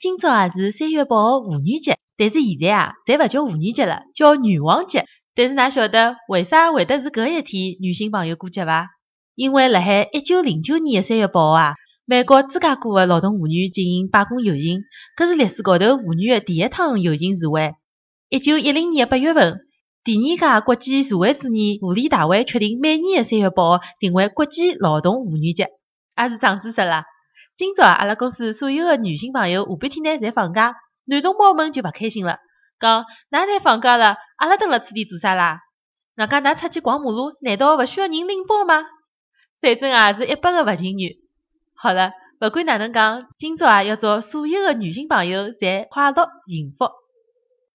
今朝啊是三月八号妇女节，但是现在啊，侪勿叫妇女节了，叫女王节。但是㑚晓得为啥会得是搿一天女性朋友过节伐？因为辣海一九零九年的三月八号啊，美国芝加哥的劳动妇女进行罢工游行，搿是历史高头妇女的第一趟游行示威。一九一零年的八月份，第二届国际社会主义妇联大会确定每年的三月八号定为国际劳动妇女节，也是长知识啦。今朝，阿拉公司所有的女性朋友下半天呢侪放假，男同胞们就勿开心了，讲哪侪放假了，阿拉蹲辣此地做啥啦？外加㑚出去逛马路，难道勿需要人拎包吗？反正也是一百个勿情愿。好了，勿管哪能讲，今朝啊要祝所有的女性朋友侪快乐幸福。